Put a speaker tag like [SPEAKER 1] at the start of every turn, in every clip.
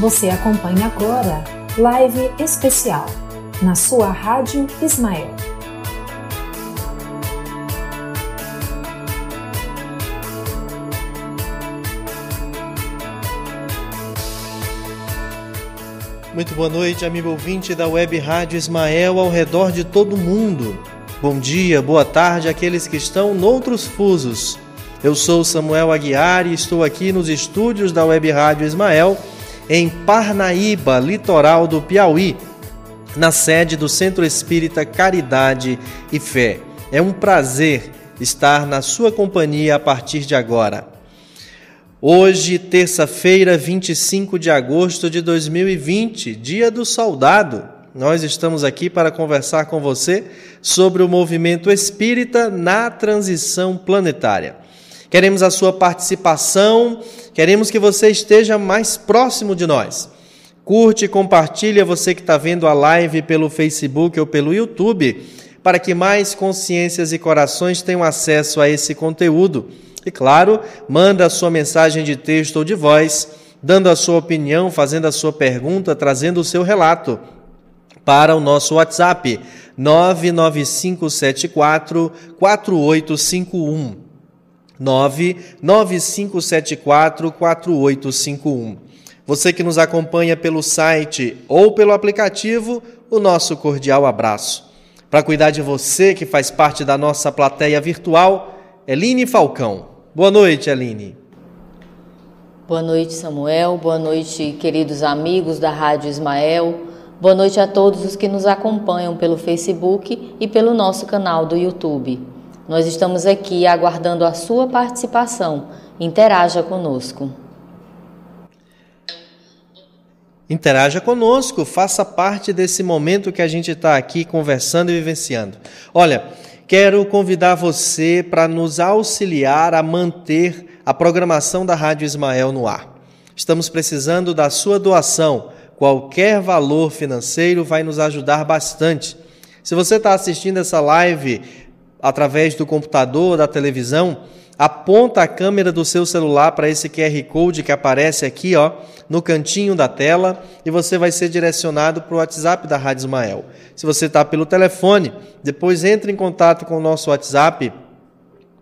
[SPEAKER 1] Você acompanha agora Live Especial na sua Rádio Ismael.
[SPEAKER 2] Muito boa noite, amigo ouvinte da Web Rádio Ismael ao redor de todo o mundo. Bom dia, boa tarde àqueles que estão noutros fusos. Eu sou Samuel Aguiar e estou aqui nos estúdios da Web Rádio Ismael em Parnaíba, litoral do Piauí, na sede do Centro Espírita Caridade e Fé. É um prazer estar na sua companhia a partir de agora. Hoje, terça-feira, 25 de agosto de 2020, dia do soldado, nós estamos aqui para conversar com você sobre o movimento espírita na transição planetária. Queremos a sua participação, queremos que você esteja mais próximo de nós. Curte e compartilha você que está vendo a live pelo Facebook ou pelo YouTube, para que mais consciências e corações tenham acesso a esse conteúdo. E claro, manda a sua mensagem de texto ou de voz, dando a sua opinião, fazendo a sua pergunta, trazendo o seu relato para o nosso WhatsApp 99574 4851. 99574 4851. Você que nos acompanha pelo site ou pelo aplicativo, o nosso cordial abraço. Para cuidar de você que faz parte da nossa plateia virtual, Eline Falcão. Boa noite, Eline.
[SPEAKER 3] Boa noite, Samuel. Boa noite, queridos amigos da Rádio Ismael. Boa noite a todos os que nos acompanham pelo Facebook e pelo nosso canal do YouTube. Nós estamos aqui aguardando a sua participação. Interaja conosco.
[SPEAKER 2] Interaja conosco, faça parte desse momento que a gente está aqui conversando e vivenciando. Olha, quero convidar você para nos auxiliar a manter a programação da Rádio Ismael no ar. Estamos precisando da sua doação. Qualquer valor financeiro vai nos ajudar bastante. Se você está assistindo essa live através do computador, da televisão, aponta a câmera do seu celular para esse QR Code que aparece aqui, ó, no cantinho da tela, e você vai ser direcionado para o WhatsApp da Rádio Ismael. Se você está pelo telefone, depois entre em contato com o nosso WhatsApp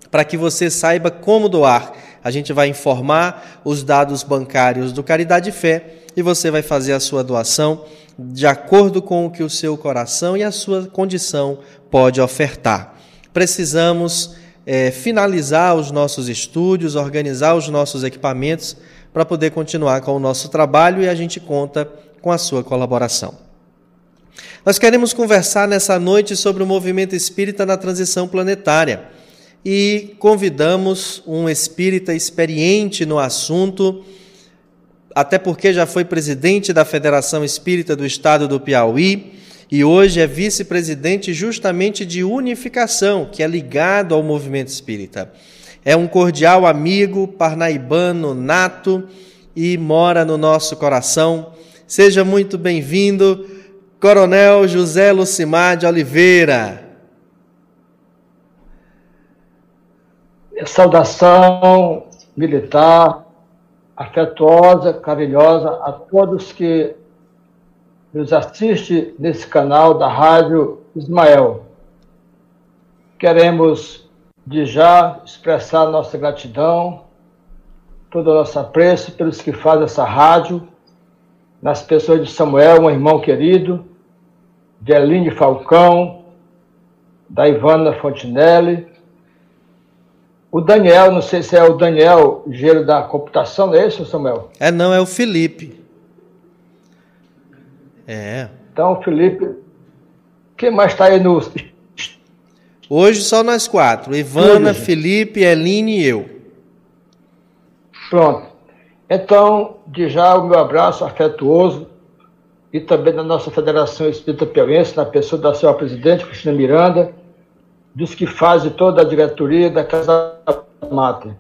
[SPEAKER 2] para que você saiba como doar. A gente vai informar os dados bancários do Caridade Fé e você vai fazer a sua doação de acordo com o que o seu coração e a sua condição pode ofertar precisamos é, finalizar os nossos estúdios, organizar os nossos equipamentos para poder continuar com o nosso trabalho e a gente conta com a sua colaboração. Nós queremos conversar nessa noite sobre o movimento espírita na transição planetária e convidamos um espírita experiente no assunto, até porque já foi presidente da Federação Espírita do Estado do Piauí e hoje é vice-presidente justamente de unificação, que é ligado ao movimento espírita. É um cordial amigo parnaibano nato e mora no nosso coração. Seja muito bem-vindo, Coronel José Lucimar de Oliveira.
[SPEAKER 4] Saudação militar, afetuosa, carinhosa a todos que nos assiste nesse canal da Rádio Ismael. Queremos, de já, expressar nossa gratidão, todo o nosso apreço pelos que fazem essa rádio, nas pessoas de Samuel, um irmão querido, de Eline Falcão, da Ivana Fontinelli, o Daniel, não sei se é o Daniel Gelo da computação, não é esse, Samuel?
[SPEAKER 2] É não, é o Felipe. É.
[SPEAKER 4] Então, Felipe, quem mais está aí no.
[SPEAKER 2] Hoje só nós quatro: Ivana, Felipe, Eline e eu.
[SPEAKER 4] Pronto. Então, de já o meu abraço afetuoso e também da nossa Federação Espírita Piauense, na pessoa da sua presidente, Cristina Miranda, dos que fazem toda a diretoria da Casa Mata.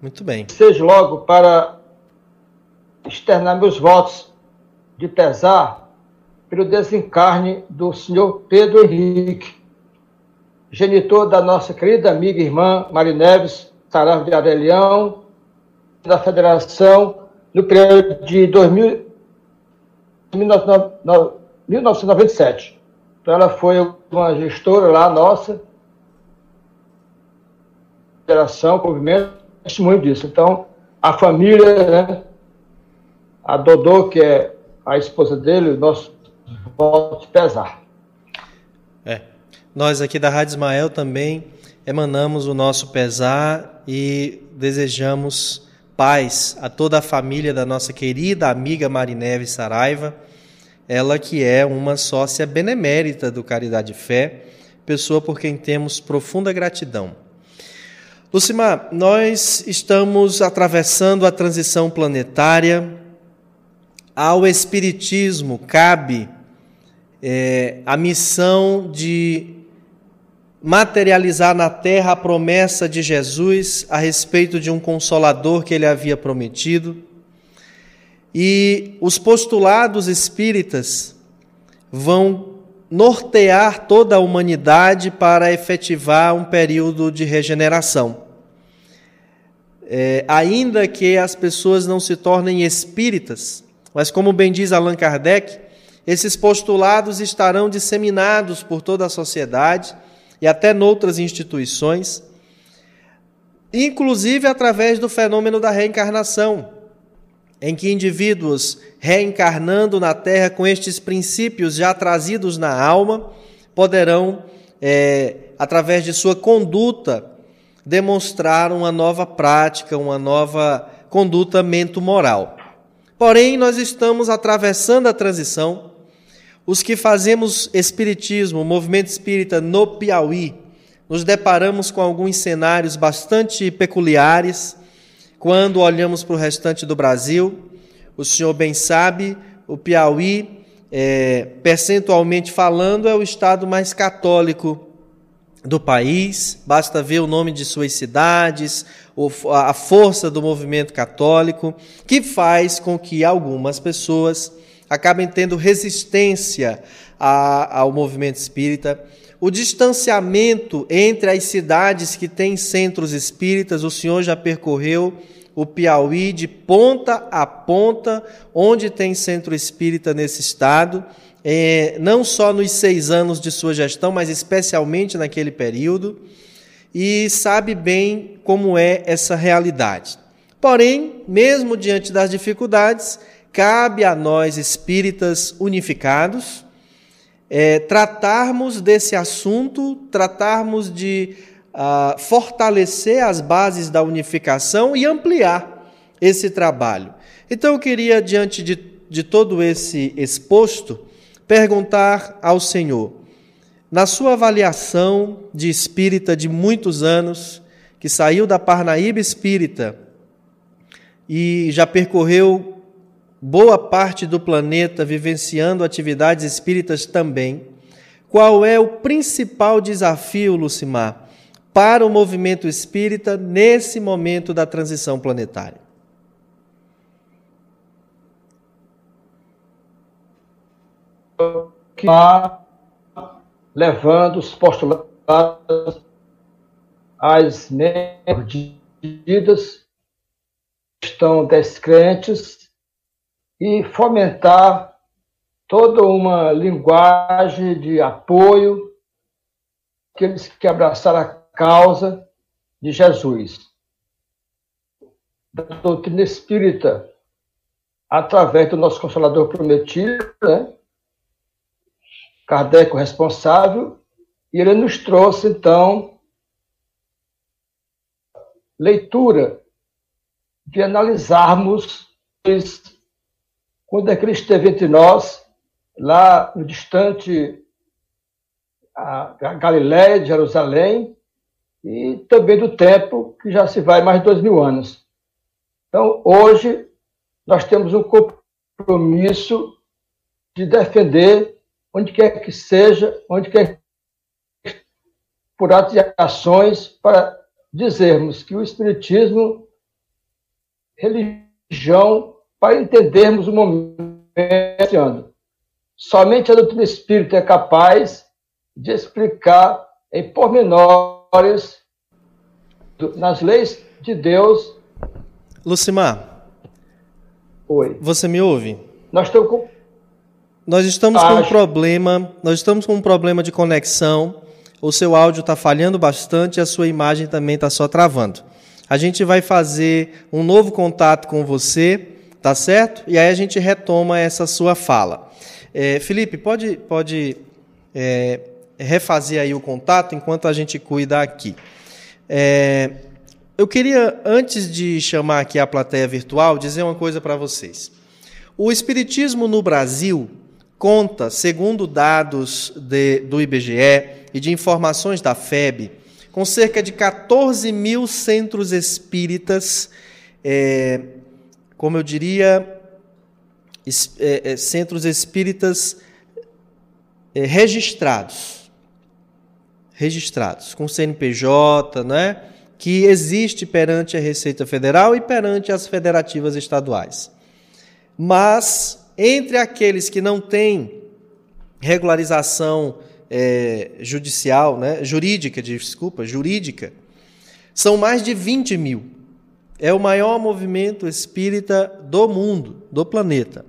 [SPEAKER 2] Muito bem.
[SPEAKER 4] Seja logo para externar meus votos de pesar pelo desencarne do senhor Pedro Henrique, genitor da nossa querida amiga e irmã Marineves Sarave de Arelhão, da Federação no período de 2000, 1997. Então, ela foi uma gestora lá nossa, geração, movimento, testemunho disso. Então, a família, né, a Dodô, que é a esposa dele, nosso voto pesar.
[SPEAKER 2] É. Nós aqui da Rádio Ismael também emanamos o nosso pesar e desejamos paz a toda a família da nossa querida amiga Marineve Saraiva, ela que é uma sócia benemérita do Caridade Fé, pessoa por quem temos profunda gratidão. Lucimar, nós estamos atravessando a transição planetária. Ao Espiritismo cabe é, a missão de materializar na terra a promessa de Jesus a respeito de um consolador que ele havia prometido. E os postulados espíritas vão nortear toda a humanidade para efetivar um período de regeneração. É, ainda que as pessoas não se tornem espíritas, mas como bem diz Allan Kardec, esses postulados estarão disseminados por toda a sociedade e até noutras instituições, inclusive através do fenômeno da reencarnação, em que indivíduos reencarnando na Terra com estes princípios já trazidos na alma poderão, é, através de sua conduta, demonstrar uma nova prática, uma nova conduta mento-moral. Porém, nós estamos atravessando a transição os que fazemos espiritismo, movimento espírita no Piauí, nos deparamos com alguns cenários bastante peculiares quando olhamos para o restante do Brasil. O senhor bem sabe, o Piauí, é, percentualmente falando, é o estado mais católico do país, basta ver o nome de suas cidades, a força do movimento católico, que faz com que algumas pessoas acabem tendo resistência ao movimento espírita. O distanciamento entre as cidades que têm centros espíritas, o senhor já percorreu o Piauí de ponta a ponta, onde tem centro espírita nesse estado, é, não só nos seis anos de sua gestão, mas especialmente naquele período, e sabe bem como é essa realidade. Porém, mesmo diante das dificuldades, cabe a nós espíritas unificados é, tratarmos desse assunto, tratarmos de uh, fortalecer as bases da unificação e ampliar esse trabalho. Então eu queria, diante de, de todo esse exposto, perguntar ao Senhor, na sua avaliação de espírita de muitos anos, que saiu da Parnaíba espírita e já percorreu boa parte do planeta vivenciando atividades espíritas também, qual é o principal desafio, Lucimar, para o movimento espírita nesse momento da transição planetária?
[SPEAKER 4] Que está levando os postulados às medidas estão descrentes e fomentar toda uma linguagem de apoio aqueles que abraçaram a causa de Jesus. Da doutrina espírita, através do nosso Consolador Prometido, né? Kardec o responsável, e ele nos trouxe, então, leitura de analisarmos quando é Cristo esteve entre nós, lá no distante a Galiléia, de Jerusalém, e também do tempo, que já se vai mais de dois mil anos. Então, hoje, nós temos um compromisso de defender, onde quer que seja, onde quer por atos e ações, para dizermos que o Espiritismo, religião para entendermos o momento. Somente a doutrina espírita é capaz de explicar em pormenores nas leis de Deus.
[SPEAKER 2] Lucimar, Oi. Você me ouve?
[SPEAKER 4] Nós estamos com.
[SPEAKER 2] Nós estamos com um problema. Nós estamos com um problema de conexão. O seu áudio está falhando bastante e a sua imagem também está só travando. A gente vai fazer um novo contato com você, tá certo? E aí a gente retoma essa sua fala. É, Felipe, pode, pode é, refazer aí o contato enquanto a gente cuida aqui. É, eu queria, antes de chamar aqui a plateia virtual, dizer uma coisa para vocês. O Espiritismo no Brasil conta, segundo dados de, do IBGE e de informações da FEB, com cerca de 14 mil centros espíritas, é, como eu diria, es, é, é centros espíritas é, registrados. Registrados, com CNPJ, né? que existe perante a Receita Federal e perante as federativas estaduais. Mas, entre aqueles que não têm regularização é, judicial, né, jurídica, desculpa, jurídica, são mais de 20 mil. É o maior movimento espírita do mundo, do planeta.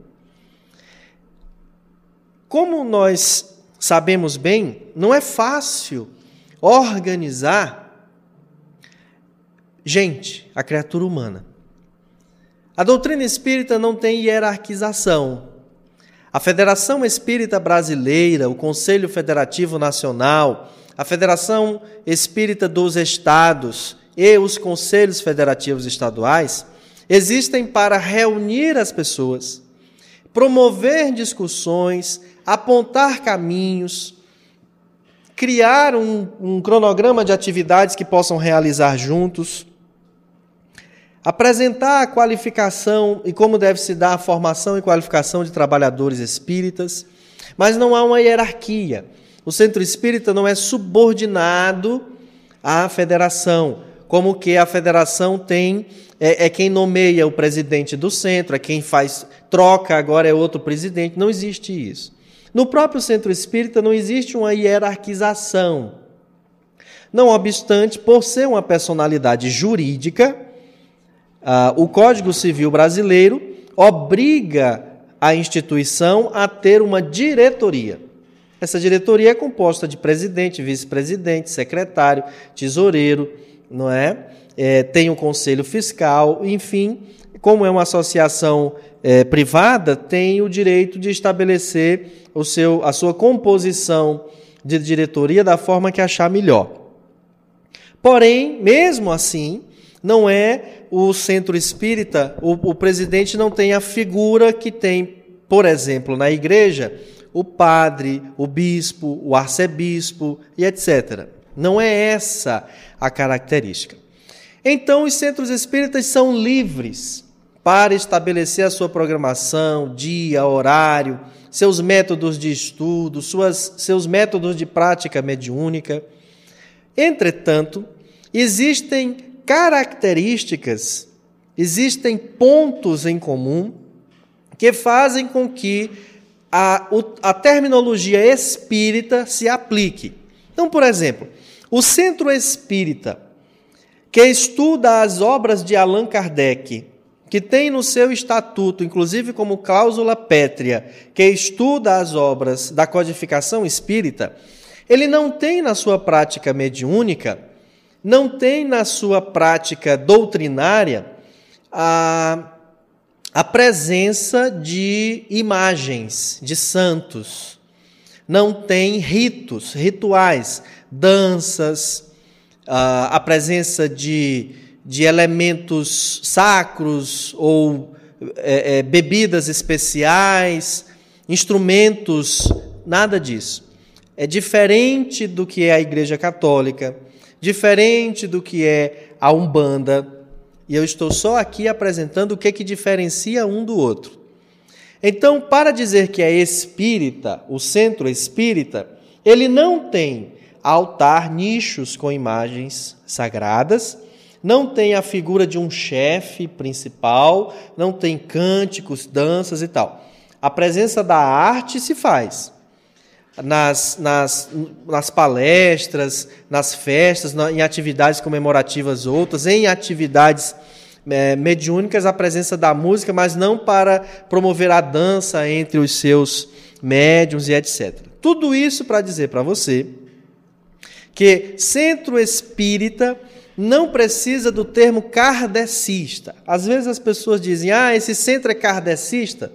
[SPEAKER 2] Como nós sabemos bem, não é fácil organizar gente, a criatura humana. A doutrina espírita não tem hierarquização. A Federação Espírita Brasileira, o Conselho Federativo Nacional, a Federação Espírita dos Estados e os Conselhos Federativos Estaduais existem para reunir as pessoas, promover discussões, apontar caminhos, criar um, um cronograma de atividades que possam realizar juntos apresentar a qualificação e como deve se dar a formação e qualificação de trabalhadores espíritas, mas não há uma hierarquia. O centro espírita não é subordinado à federação, como que a federação tem é, é, quem nomeia o presidente do centro, é quem faz troca, agora é outro presidente. Não existe isso. No próprio centro espírita não existe uma hierarquização. Não obstante, por ser uma personalidade jurídica, ah, o Código Civil brasileiro obriga a instituição a ter uma diretoria. Essa diretoria é composta de presidente, vice-presidente, secretário, tesoureiro, não é? é? Tem o conselho fiscal, enfim, como é uma associação é, privada, tem o direito de estabelecer o seu, a sua composição de diretoria da forma que achar melhor. Porém, mesmo assim, não é o centro espírita, o, o presidente não tem a figura que tem, por exemplo, na igreja, o padre, o bispo, o arcebispo e etc. Não é essa a característica. Então, os centros espíritas são livres para estabelecer a sua programação, dia, horário, seus métodos de estudo, suas, seus métodos de prática mediúnica. Entretanto, existem características, existem pontos em comum que fazem com que a, a terminologia espírita se aplique. Então, por exemplo, o centro espírita, que estuda as obras de Allan Kardec, que tem no seu estatuto, inclusive como cláusula pétrea, que estuda as obras da codificação espírita, ele não tem na sua prática mediúnica não tem na sua prática doutrinária a, a presença de imagens, de santos. Não tem ritos, rituais, danças, a, a presença de, de elementos sacros ou é, é, bebidas especiais, instrumentos, nada disso. É diferente do que é a Igreja Católica, diferente do que é a Umbanda, e eu estou só aqui apresentando o que, que diferencia um do outro. Então, para dizer que é espírita, o centro espírita, ele não tem altar, nichos com imagens sagradas, não tem a figura de um chefe principal, não tem cânticos, danças e tal. A presença da arte se faz, nas, nas, nas palestras, nas festas, na, em atividades comemorativas outras, em atividades é, mediúnicas a presença da música, mas não para promover a dança entre os seus médiums e etc. Tudo isso para dizer para você que centro espírita não precisa do termo kardecista. Às vezes as pessoas dizem, ah, esse centro é kardecista.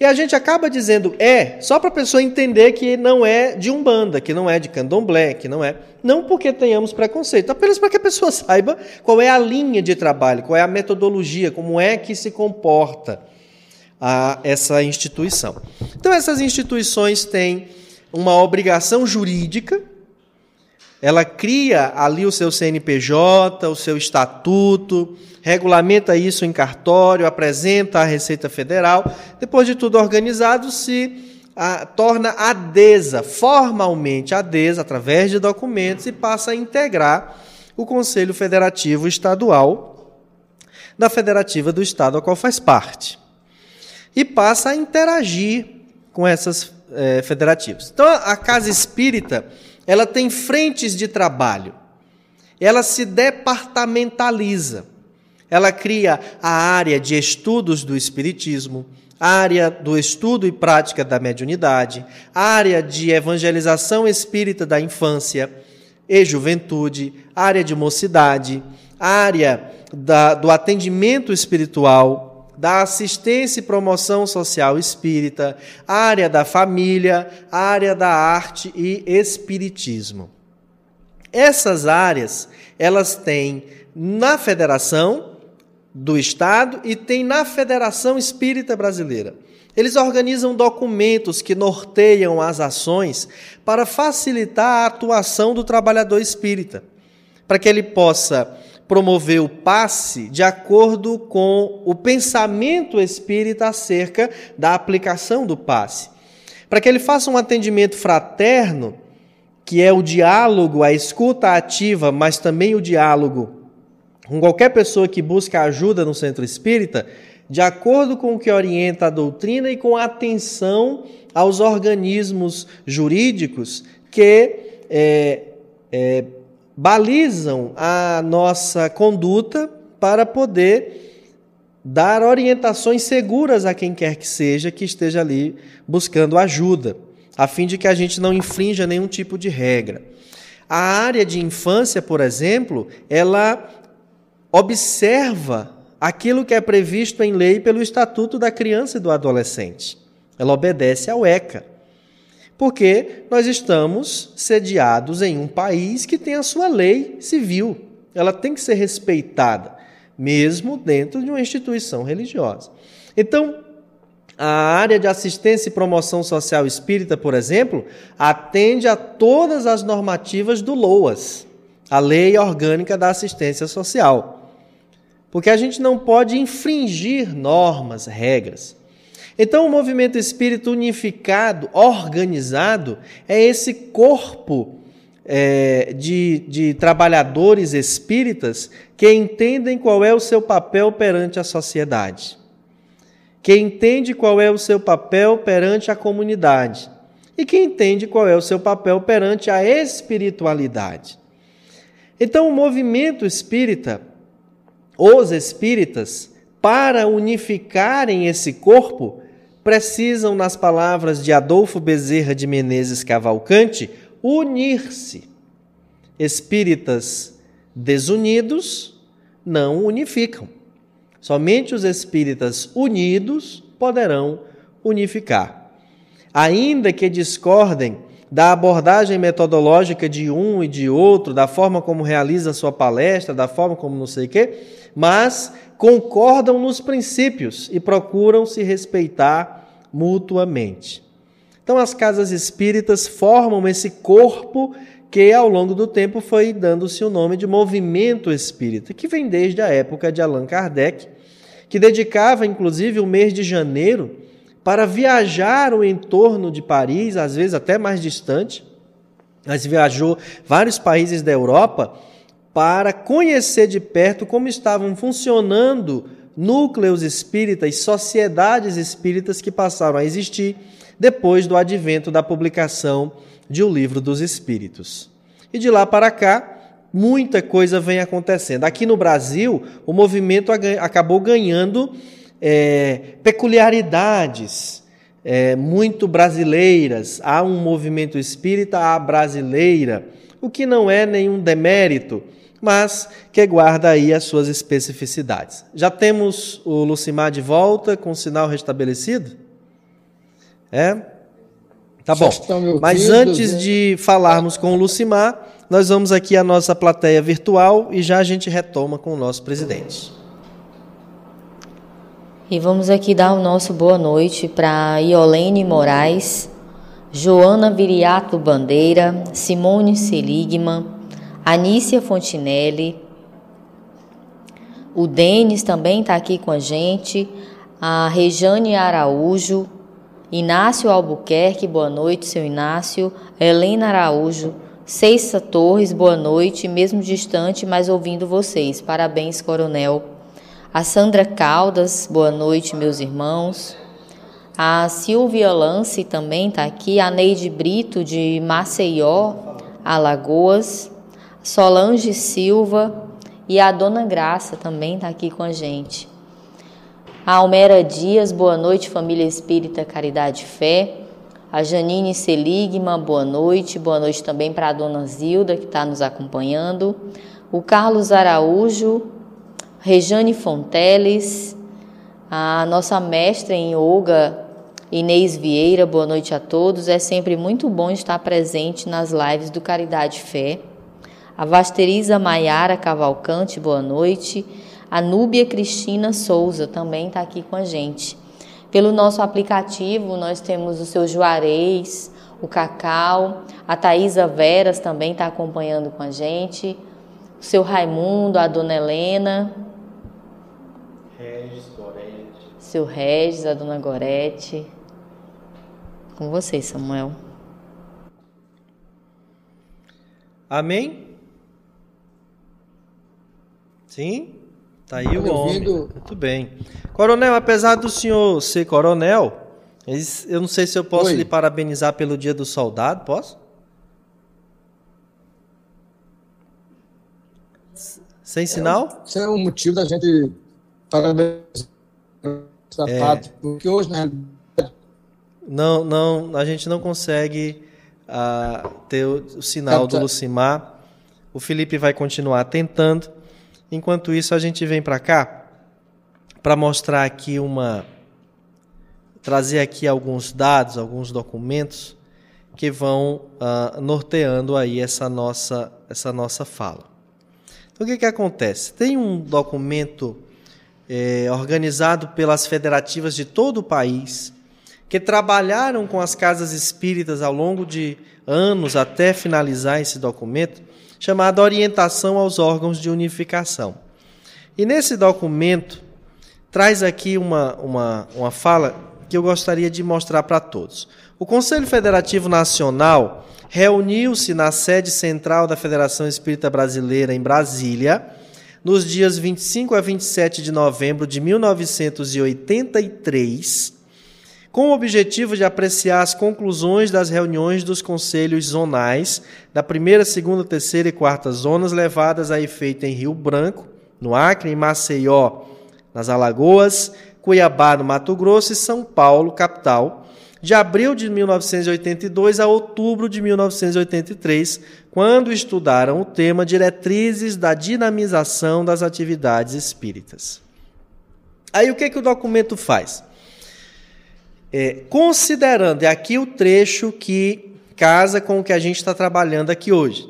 [SPEAKER 2] E a gente acaba dizendo é, só para a pessoa entender que não é de Umbanda, que não é de Candomblé, que não é. Não porque tenhamos preconceito, apenas para que a pessoa saiba qual é a linha de trabalho, qual é a metodologia, como é que se comporta a essa instituição. Então, essas instituições têm uma obrigação jurídica ela cria ali o seu CNPJ, o seu estatuto, regulamenta isso em cartório, apresenta à Receita Federal. Depois de tudo organizado, se a, torna adesa, formalmente adesa, através de documentos, e passa a integrar o Conselho Federativo Estadual da Federativa do Estado a qual faz parte. E passa a interagir com essas é, federativas. Então, a Casa Espírita ela tem frentes de trabalho, ela se departamentaliza, ela cria a área de estudos do Espiritismo, área do estudo e prática da mediunidade, área de evangelização espírita da infância e juventude, área de mocidade, área da, do atendimento espiritual, da assistência e promoção social espírita, área da família, área da arte e espiritismo. Essas áreas, elas têm na Federação do Estado e tem na Federação Espírita Brasileira. Eles organizam documentos que norteiam as ações para facilitar a atuação do trabalhador espírita, para que ele possa promover o passe de acordo com o pensamento espírita acerca da aplicação do passe. Para que ele faça um atendimento fraterno, que é o diálogo, a escuta ativa, mas também o diálogo com qualquer pessoa que busca ajuda no centro espírita, de acordo com o que orienta a doutrina e com atenção aos organismos jurídicos que é, é, balizam a nossa conduta para poder dar orientações seguras a quem quer que seja que esteja ali buscando ajuda, a fim de que a gente não infrinja nenhum tipo de regra. A área de infância, por exemplo, ela observa aquilo que é previsto em lei pelo Estatuto da Criança e do Adolescente. Ela obedece ao ECA porque nós estamos sediados em um país que tem a sua lei civil. Ela tem que ser respeitada, mesmo dentro de uma instituição religiosa. Então, a área de assistência e promoção social espírita, por exemplo, atende a todas as normativas do LOAS, a Lei Orgânica da Assistência Social. Porque a gente não pode infringir normas, regras. Então, o movimento espírita unificado, organizado, é esse corpo é, de, de trabalhadores espíritas que entendem qual é o seu papel perante a sociedade, que entende qual é o seu papel perante a comunidade e que entende qual é o seu papel perante a espiritualidade. Então, o movimento espírita, os espíritas, para unificarem esse corpo, precisam, nas palavras de Adolfo Bezerra de Menezes Cavalcante, unir-se. Espíritas desunidos não unificam. Somente os espíritas unidos poderão unificar. Ainda que discordem da abordagem metodológica de um e de outro, da forma como realiza sua palestra, da forma como não sei o quê, mas concordam nos princípios e procuram se respeitar mutuamente. Então, as casas espíritas formam esse corpo que, ao longo do tempo, foi dando-se o nome de movimento espírita, que vem desde a época de Allan Kardec, que dedicava, inclusive, o mês de janeiro para viajar o entorno de Paris, às vezes até mais distante, mas viajou vários países da Europa para conhecer de perto como estavam funcionando núcleos espíritas, sociedades espíritas que passaram a existir depois do advento da publicação de O Livro dos Espíritos. E de lá para cá, muita coisa vem acontecendo. Aqui no Brasil, o movimento acabou ganhando é, peculiaridades é, muito brasileiras. Há um movimento espírita à brasileira, o que não é nenhum demérito, mas que guarda aí as suas especificidades. Já temos o Lucimar de volta com o sinal restabelecido? É? Tá bom. Mas antes né? de falarmos com o Lucimar, nós vamos aqui à nossa plateia virtual e já a gente retoma com o nosso presidente.
[SPEAKER 3] E vamos aqui dar o nosso boa noite para Iolene Moraes, Joana Viriato Bandeira, Simone Seligman, Anícia Fontinelli, o Denis também está aqui com a gente, a Rejane Araújo, Inácio Albuquerque, boa noite, seu Inácio, Helena Araújo, Ceissa Torres, boa noite, mesmo distante, mas ouvindo vocês. Parabéns, Coronel. A Sandra Caldas, boa noite, meus irmãos. A Silvia Lance também está aqui. A Neide Brito, de Maceió, Alagoas. Solange Silva e a Dona Graça também está aqui com a gente. A Almera Dias, boa noite, família espírita Caridade e Fé. A Janine Seligma, boa noite. Boa noite também para a dona Zilda, que está nos acompanhando. O Carlos Araújo, Rejane Fonteles, a nossa mestra em yoga, Inês Vieira, boa noite a todos. É sempre muito bom estar presente nas lives do Caridade Fé. A Vasteriza Maiara Cavalcante, boa noite. A Núbia Cristina Souza também está aqui com a gente. Pelo nosso aplicativo, nós temos o seu Juarez, o Cacau, a Thaisa Veras também está acompanhando com a gente, o seu Raimundo, a dona Helena. Regis, Gorete. Seu Regis, a dona Gorete. Com vocês, Samuel.
[SPEAKER 2] Amém? Sim? Tá aí o homem. Muito bem. Coronel, apesar do senhor ser coronel, eu não sei se eu posso Oi. lhe parabenizar pelo Dia do Soldado, posso? Sem sinal?
[SPEAKER 4] Isso é um motivo da gente parabenizar é. porque hoje, né?
[SPEAKER 2] Não, não, a gente não consegue uh, ter o, o sinal tá, tá. do Lucimar. O Felipe vai continuar tentando. Enquanto isso, a gente vem para cá para mostrar aqui uma trazer aqui alguns dados, alguns documentos que vão uh, norteando aí essa nossa essa nossa fala. Então, o que que acontece? Tem um documento é, organizado pelas federativas de todo o país que trabalharam com as casas espíritas ao longo de anos até finalizar esse documento chamada Orientação aos órgãos de unificação. E nesse documento traz aqui uma, uma, uma fala que eu gostaria de mostrar para todos. O Conselho Federativo Nacional reuniu-se na sede central da Federação Espírita Brasileira em Brasília nos dias 25 a 27 de novembro de 1983 com o objetivo de apreciar as conclusões das reuniões dos conselhos zonais da primeira, segunda, terceira e quarta zonas levadas a efeito em Rio Branco, no Acre, em Maceió, nas Alagoas, Cuiabá, no Mato Grosso e São Paulo, capital, de abril de 1982 a outubro de 1983, quando estudaram o tema Diretrizes da Dinamização das Atividades Espíritas. Aí o que, que o documento faz? É, considerando, é aqui o trecho que casa com o que a gente está trabalhando aqui hoje,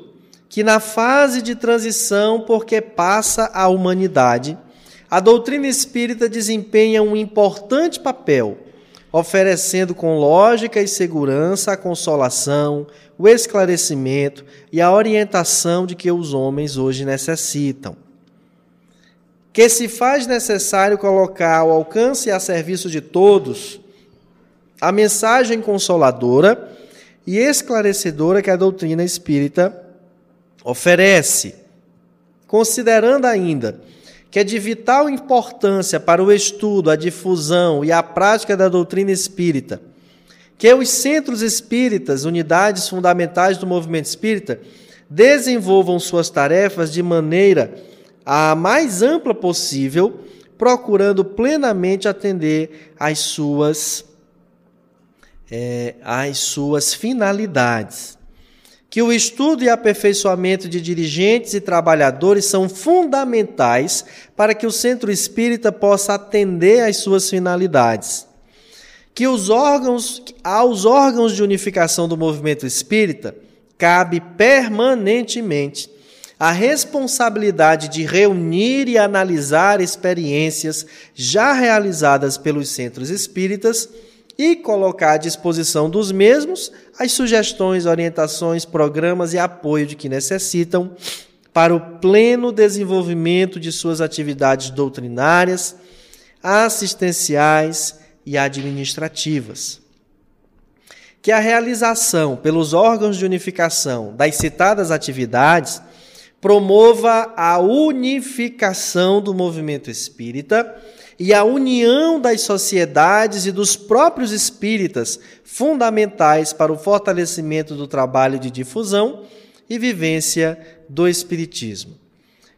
[SPEAKER 2] que na fase de transição, porque passa a humanidade, a doutrina espírita desempenha um importante papel, oferecendo com lógica e segurança a consolação, o esclarecimento e a orientação de que os homens hoje necessitam. Que se faz necessário colocar ao alcance e a serviço de todos a mensagem consoladora e esclarecedora que a doutrina espírita oferece, considerando ainda que é de vital importância para o estudo, a difusão e a prática da doutrina espírita, que os centros espíritas, unidades fundamentais do movimento espírita, desenvolvam suas tarefas de maneira a mais ampla possível, procurando plenamente atender às suas, é, às suas finalidades que o estudo e aperfeiçoamento de dirigentes e trabalhadores são fundamentais para que o centro espírita possa atender às suas finalidades. Que os órgãos, aos órgãos de unificação do movimento espírita cabe permanentemente a responsabilidade de reunir e analisar experiências já realizadas pelos centros espíritas e colocar à disposição dos mesmos as sugestões, orientações, programas e apoio de que necessitam para o pleno desenvolvimento de suas atividades doutrinárias, assistenciais e administrativas. Que a realização pelos órgãos de unificação das citadas atividades promova a unificação do movimento espírita e a união das sociedades e dos próprios espíritas, fundamentais para o fortalecimento do trabalho de difusão e vivência do Espiritismo.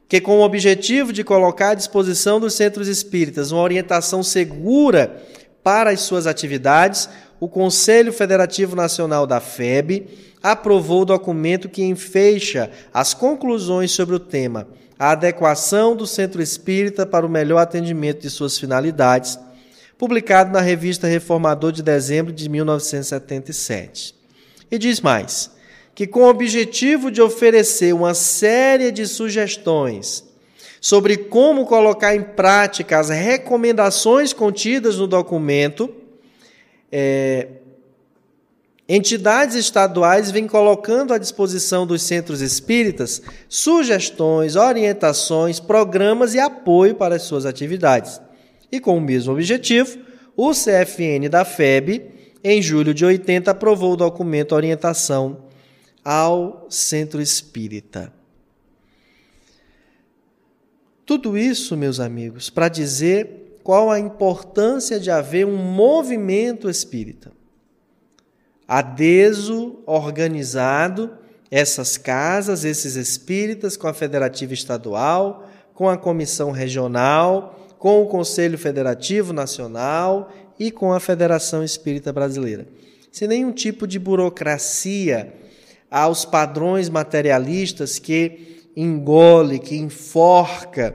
[SPEAKER 2] Que, com o objetivo de colocar à disposição dos centros espíritas uma orientação segura para as suas atividades, o Conselho Federativo Nacional da FEB aprovou o documento que enfeixa as conclusões sobre o tema a adequação do centro espírita para o melhor atendimento de suas finalidades, publicado na revista Reformador de dezembro de 1977. E diz mais: que, com o objetivo de oferecer uma série de sugestões sobre como colocar em prática as recomendações contidas no documento, é, Entidades estaduais vêm colocando à disposição dos centros espíritas sugestões, orientações, programas e apoio para as suas atividades. E com o mesmo objetivo, o CFN da FEB, em julho de 80, aprovou o documento Orientação ao Centro Espírita. Tudo isso, meus amigos, para dizer qual a importância de haver um movimento espírita a desorganizado essas casas, esses espíritas, com a federativa estadual, com a comissão regional, com o Conselho Federativo Nacional e com a Federação Espírita Brasileira. Sem nenhum tipo de burocracia aos padrões materialistas que engole, que enforca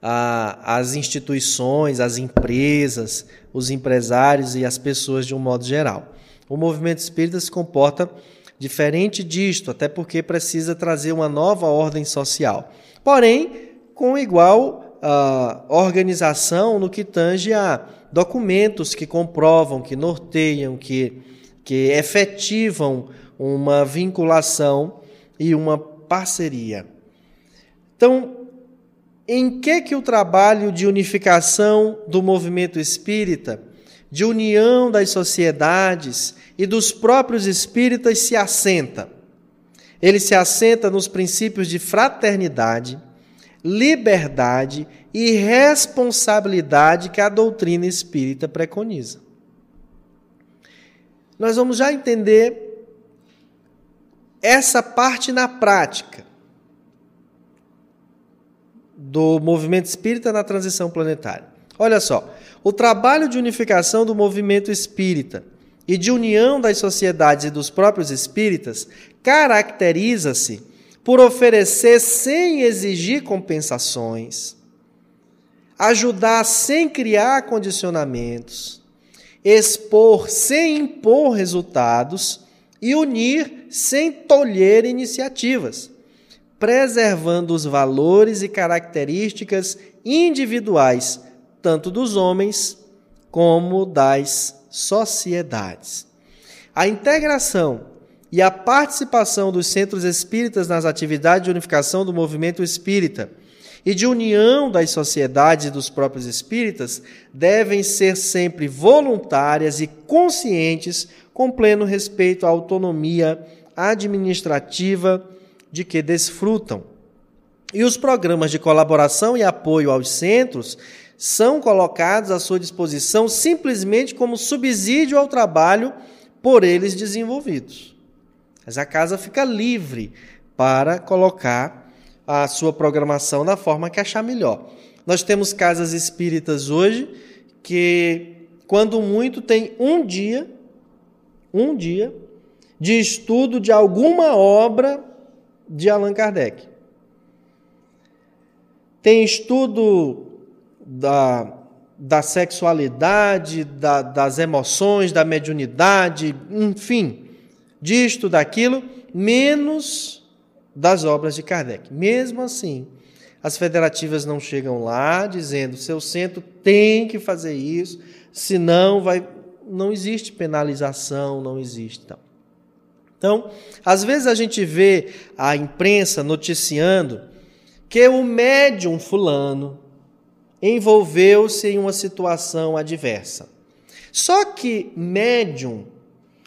[SPEAKER 2] as instituições, as empresas, os empresários e as pessoas de um modo geral. O movimento espírita se comporta diferente disto, até porque precisa trazer uma nova ordem social. Porém, com igual uh, organização no que tange a documentos que comprovam, que norteiam, que, que efetivam uma vinculação e uma parceria. Então, em que que o trabalho de unificação do movimento espírita de união das sociedades e dos próprios espíritas se assenta. Ele se assenta nos princípios de fraternidade, liberdade e responsabilidade que a doutrina espírita preconiza. Nós vamos já entender essa parte na prática do movimento espírita na transição planetária. Olha só, o trabalho de unificação do movimento espírita e de união das sociedades e dos próprios espíritas caracteriza-se por oferecer sem exigir compensações, ajudar sem criar condicionamentos, expor sem impor resultados e unir sem tolher iniciativas, preservando os valores e características individuais tanto dos homens como das sociedades. A integração e a participação dos centros espíritas nas atividades de unificação do movimento espírita e de união das sociedades e dos próprios espíritas devem ser sempre voluntárias e conscientes, com pleno respeito à autonomia administrativa de que desfrutam. E os programas de colaboração e apoio aos centros são colocados à sua disposição simplesmente como subsídio ao trabalho por eles desenvolvidos. Mas a casa fica livre para colocar a sua programação da forma que achar melhor. Nós temos casas espíritas hoje que, quando muito, tem um dia, um dia, de estudo de alguma obra de Allan Kardec. Tem estudo da, da sexualidade, da, das emoções, da mediunidade, enfim, disto, daquilo, menos das obras de Kardec. Mesmo assim, as federativas não chegam lá dizendo seu centro tem que fazer isso, senão vai. Não existe penalização, não existe. Então. então, às vezes a gente vê a imprensa noticiando que o médium fulano envolveu-se em uma situação adversa. Só que médium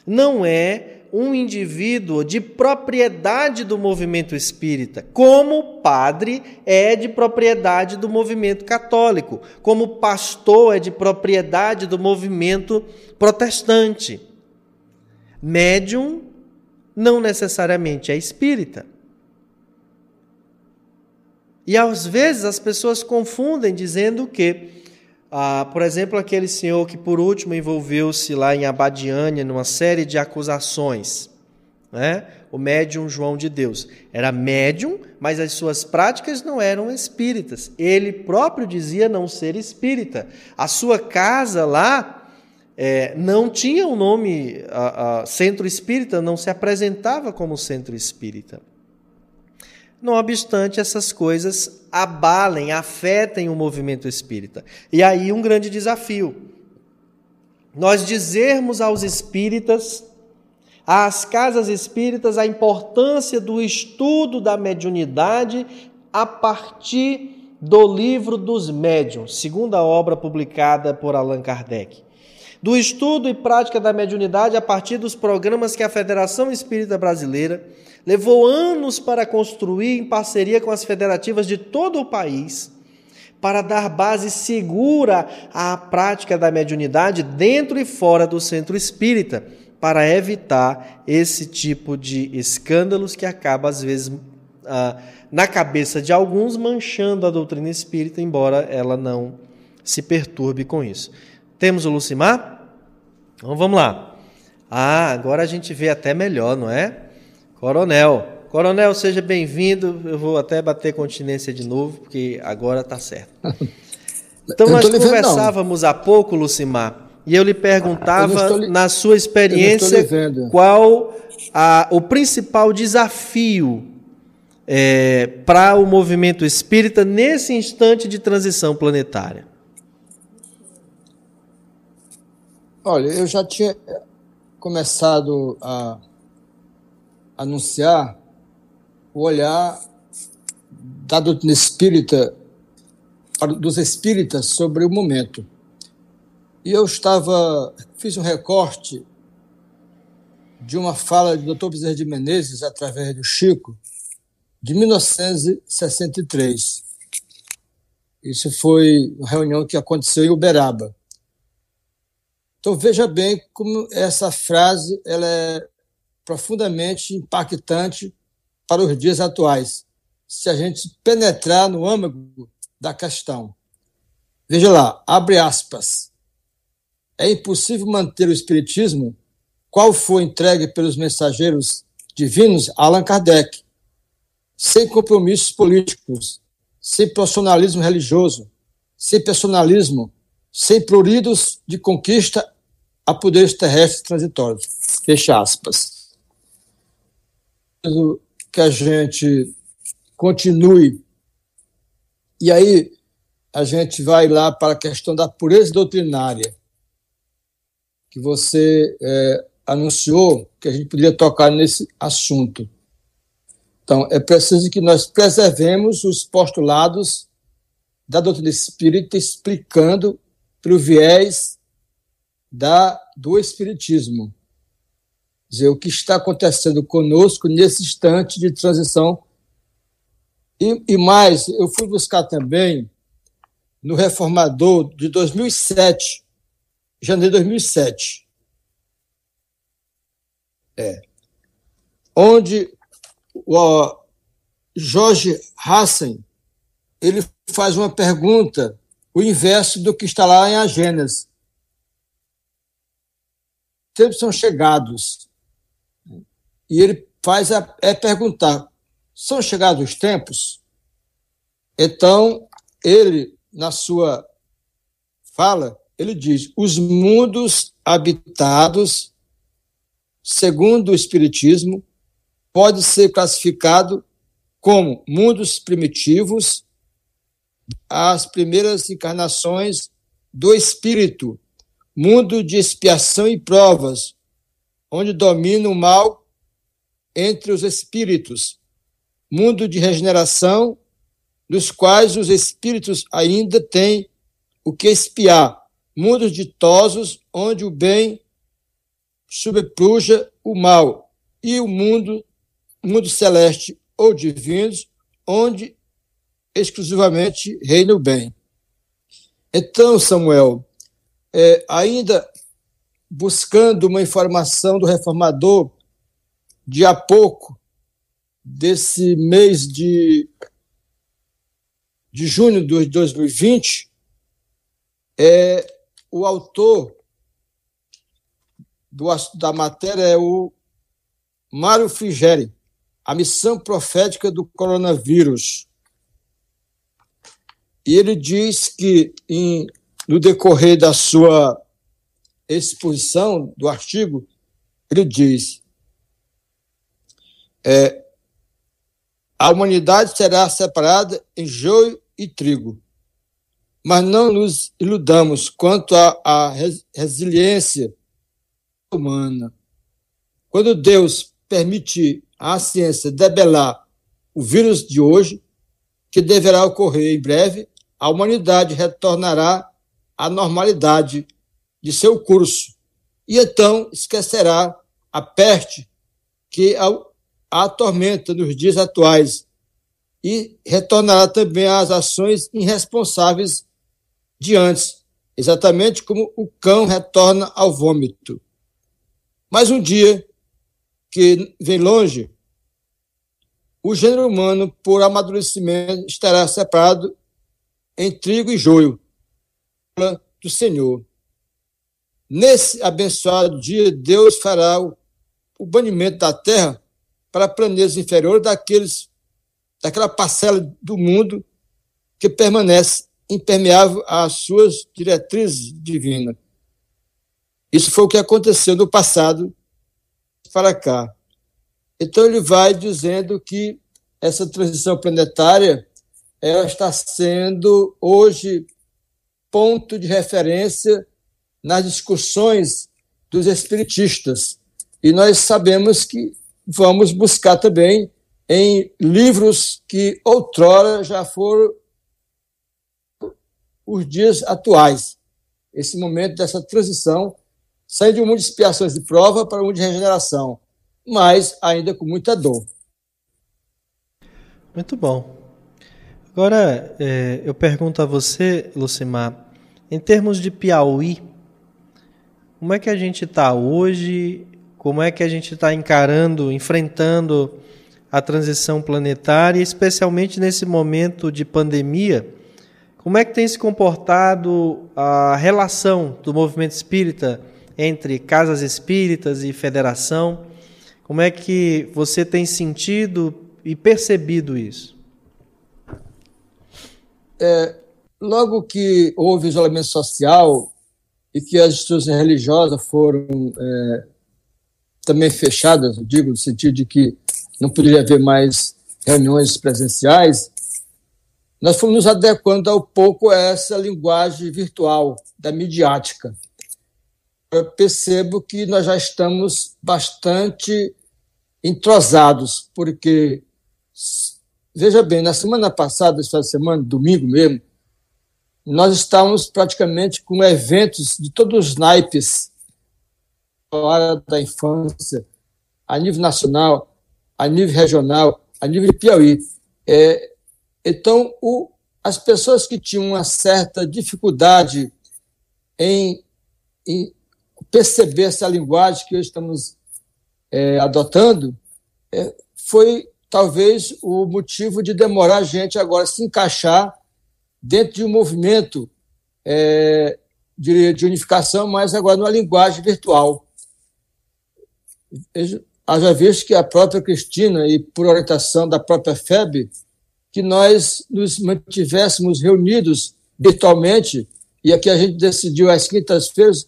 [SPEAKER 2] não é um indivíduo de propriedade do movimento espírita, como padre é de propriedade do movimento católico, como pastor é de propriedade do movimento protestante. Médium não necessariamente é espírita. E às vezes as pessoas confundem dizendo que, ah, por exemplo, aquele senhor que por último envolveu-se lá em Abadiânia numa série de acusações, né? o médium João de Deus. Era médium, mas as suas práticas não eram espíritas. Ele próprio dizia não ser espírita. A sua casa lá é, não tinha o um nome a, a, centro espírita, não se apresentava como centro espírita. Não obstante, essas coisas abalem, afetem o movimento espírita. E aí um grande desafio. Nós dizermos aos espíritas, às casas espíritas, a importância do estudo da mediunidade a partir do livro dos médiuns, segunda obra publicada por Allan Kardec. Do estudo e prática da mediunidade a partir dos programas que a Federação Espírita Brasileira levou anos para construir em parceria com as federativas de todo o país, para dar base segura à prática da mediunidade dentro e fora do centro espírita, para evitar esse tipo de escândalos que acaba, às vezes, ah, na cabeça de alguns, manchando a doutrina espírita, embora ela não se perturbe com isso. Temos o Lucimar? Então vamos lá. Ah, agora a gente vê até melhor, não é? Coronel. Coronel, seja bem-vindo. Eu vou até bater continência de novo, porque agora está certo. Então, nós conversávamos há pouco, Lucimar, e eu lhe perguntava, eu li... na sua experiência, qual a, o principal desafio é, para o movimento espírita nesse instante de transição planetária.
[SPEAKER 4] Olha, eu já tinha começado a anunciar o olhar da doutrina espírita, dos espíritas sobre o momento. E eu estava, fiz um recorte de uma fala do Dr. Bezerra de Menezes, através do Chico, de 1963. Isso foi uma reunião que aconteceu em Uberaba. Então veja bem como essa frase ela é profundamente impactante para os dias atuais, se a gente penetrar no âmago da questão. Veja lá, abre aspas. É impossível manter o espiritismo qual foi entregue pelos mensageiros divinos Allan Kardec, sem compromissos políticos, sem personalismo religioso, sem personalismo, sem pruridos de conquista a poderes terrestres transitórios. Fecha aspas que a gente continue. E aí a gente vai lá para a questão da pureza doutrinária, que você é, anunciou que a gente poderia tocar nesse assunto. Então, é preciso que nós preservemos os postulados da doutrina espírita, explicando pelo viés da, do espiritismo dizer, o que está acontecendo conosco nesse instante de transição. E, e mais, eu fui buscar também no Reformador de 2007, janeiro de 2007. É. onde o Jorge Hassen ele faz uma pergunta, o inverso do que está lá em Agênesis. Tempos são chegados. E ele faz a, é perguntar: são chegados os tempos? Então, ele, na sua fala, ele diz: os mundos habitados, segundo o Espiritismo, pode ser classificado como mundos primitivos, as primeiras encarnações do espírito, mundo de expiação e provas, onde domina o mal entre os espíritos, mundo de regeneração, dos quais os espíritos ainda têm o que espiar, mundos ditosos, onde o bem sobrepuja o mal, e o mundo, mundo celeste ou divinos, onde exclusivamente reina o bem. Então, Samuel, é, ainda buscando uma informação do reformador de há pouco, desse mês de, de junho de 2020, é, o autor do, da matéria é o Mário Frigeri, A Missão Profética do Coronavírus. E ele diz que, em, no decorrer da sua exposição do artigo, ele diz: é, a humanidade será separada em joio e trigo, mas não nos iludamos quanto à resiliência humana. Quando Deus permite à ciência debelar o vírus de hoje, que deverá ocorrer em breve, a humanidade retornará à normalidade de seu curso e então esquecerá a peste que a atormenta nos dias atuais e retornará também às ações irresponsáveis de antes, exatamente como o cão retorna ao vômito. Mas um dia que vem longe, o gênero humano, por amadurecimento, estará separado em trigo e joio do Senhor. Nesse abençoado dia, Deus fará o, o banimento da terra para planetas inferiores daqueles, daquela parcela do mundo que permanece impermeável às suas diretrizes divinas. Isso foi o que aconteceu no passado para cá. Então ele vai dizendo que essa transição planetária ela está sendo hoje ponto de referência nas discussões dos espiritistas. E nós sabemos que vamos buscar também em livros que outrora já foram os dias atuais. Esse momento dessa transição, sair de um mundo de expiações de prova para um mundo de regeneração, mas ainda com muita dor.
[SPEAKER 2] Muito bom. Agora, é, eu pergunto a você, Lucimar, em termos de Piauí, como é que a gente está hoje? Como é que a gente está encarando, enfrentando a transição planetária, especialmente nesse momento de pandemia? Como é que tem se comportado a relação do movimento espírita entre casas espíritas e federação? Como é que você tem sentido e percebido isso?
[SPEAKER 4] é, logo que houve isolamento social e que as instituições religiosas foram é, também fechadas, digo, no sentido de que não poderia haver mais reuniões presenciais, nós fomos nos adequando ao pouco a essa linguagem virtual da midiática. Eu percebo que nós já estamos bastante entrosados, porque Veja bem, na semana passada, essa semana, domingo mesmo, nós estávamos praticamente com eventos de todos os naipes área da infância, a nível nacional, a nível regional, a nível de Piauí. É, então, o, as pessoas que tinham uma certa dificuldade em, em perceber essa linguagem que hoje estamos é, adotando, é, foi talvez o motivo de demorar a gente agora se encaixar dentro de um movimento é, de, de, unificação, mas agora numa linguagem virtual. Haja visto que a própria Cristina, e por orientação da própria FEB, que nós nos mantivéssemos reunidos virtualmente, e aqui a gente decidiu às quintas-feiras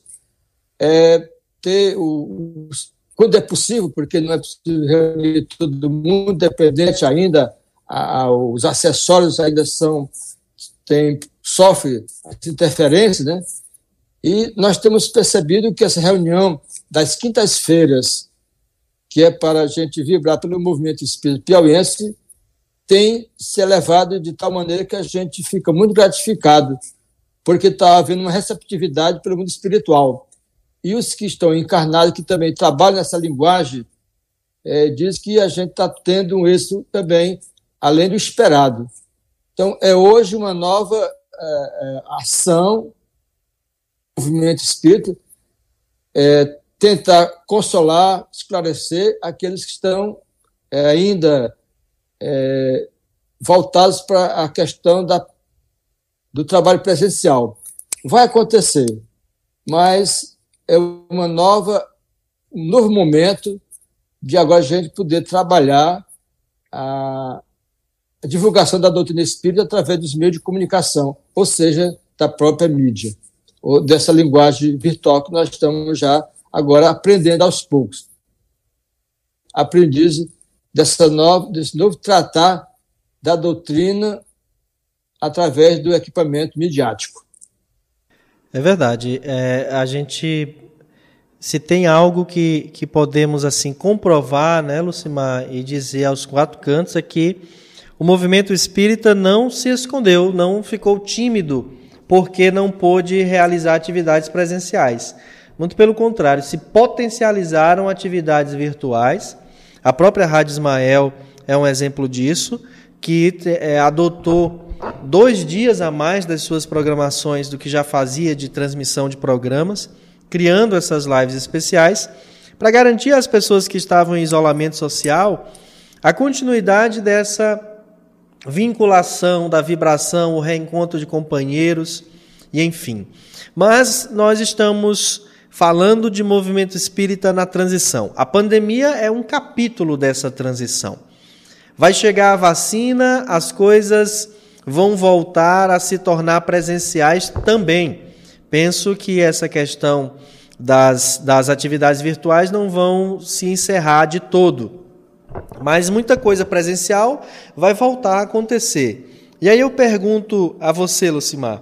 [SPEAKER 4] é, ter o, quando é possível, porque não é possível reunir todo mundo, dependente ainda, a, a, os acessórios ainda são tem sofre interferências, né? E nós temos percebido que essa reunião das quintas-feiras, que é para a gente vibrar pelo movimento espírita piauiense, tem se elevado de tal maneira que a gente fica muito gratificado, porque está havendo uma receptividade pelo mundo espiritual. E os que estão encarnados, que também trabalham nessa linguagem, é, diz que a gente está tendo um êxito também além do esperado. Então, é hoje uma nova é, é, ação do movimento espírita, é, tentar consolar, esclarecer aqueles que estão é, ainda é, voltados para a questão da, do trabalho presencial. Vai acontecer, mas é uma nova, um novo momento de agora a gente poder trabalhar a, a divulgação da doutrina espírita através dos meios de comunicação, ou seja, da própria mídia, ou dessa linguagem virtual que nós estamos já agora aprendendo aos poucos. Aprendiz dessa nova, desse novo tratar da doutrina através do equipamento midiático.
[SPEAKER 2] É verdade. É, a gente, se tem algo que, que podemos assim comprovar, né, Lucimar, e dizer aos quatro cantos é que o movimento espírita não se escondeu, não ficou tímido porque não pôde realizar atividades presenciais. Muito pelo contrário, se potencializaram atividades virtuais a própria Rádio Ismael é um exemplo disso, que é, adotou dois dias a mais das suas programações do que já fazia de transmissão de programas, criando essas lives especiais para garantir às pessoas que estavam em isolamento social a continuidade dessa vinculação, da vibração, o reencontro de companheiros e enfim. Mas nós estamos falando de movimento espírita na transição. A pandemia é um capítulo dessa transição. Vai chegar a vacina, as coisas vão voltar a se tornar presenciais também. Penso que essa questão das, das atividades virtuais não vão se encerrar de todo. Mas muita coisa presencial vai voltar a acontecer. E aí eu pergunto a você, Lucimar,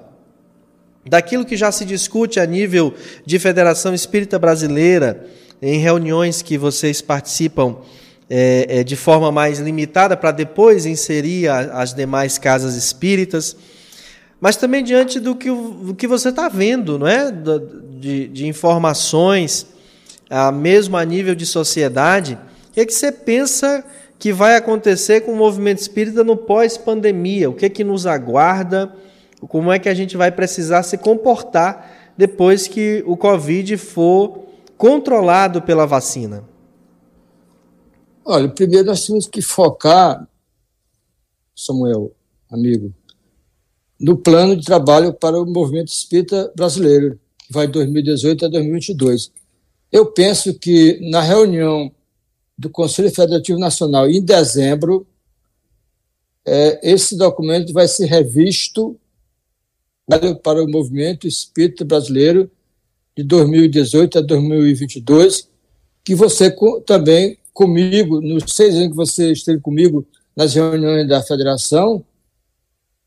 [SPEAKER 2] daquilo que já se discute a nível de Federação Espírita Brasileira, em reuniões que vocês participam é, é, de forma mais limitada, para depois inserir a, as demais casas espíritas, mas também diante do que, que você está vendo, não é? De, de informações, a, mesmo a nível de sociedade, o que, é que você pensa que vai acontecer com o movimento espírita no pós-pandemia? O que, é que nos aguarda? como é que a gente vai precisar se comportar depois que o Covid for controlado pela vacina?
[SPEAKER 4] Olha, primeiro nós temos que focar, Samuel, amigo, no plano de trabalho para o movimento espírita brasileiro, que vai de 2018 a 2022. Eu penso que na reunião do Conselho Federativo Nacional em dezembro, é, esse documento vai ser revisto para o movimento espírita brasileiro de 2018 a 2022, que você também comigo, nos seis anos que você esteve comigo nas reuniões da federação,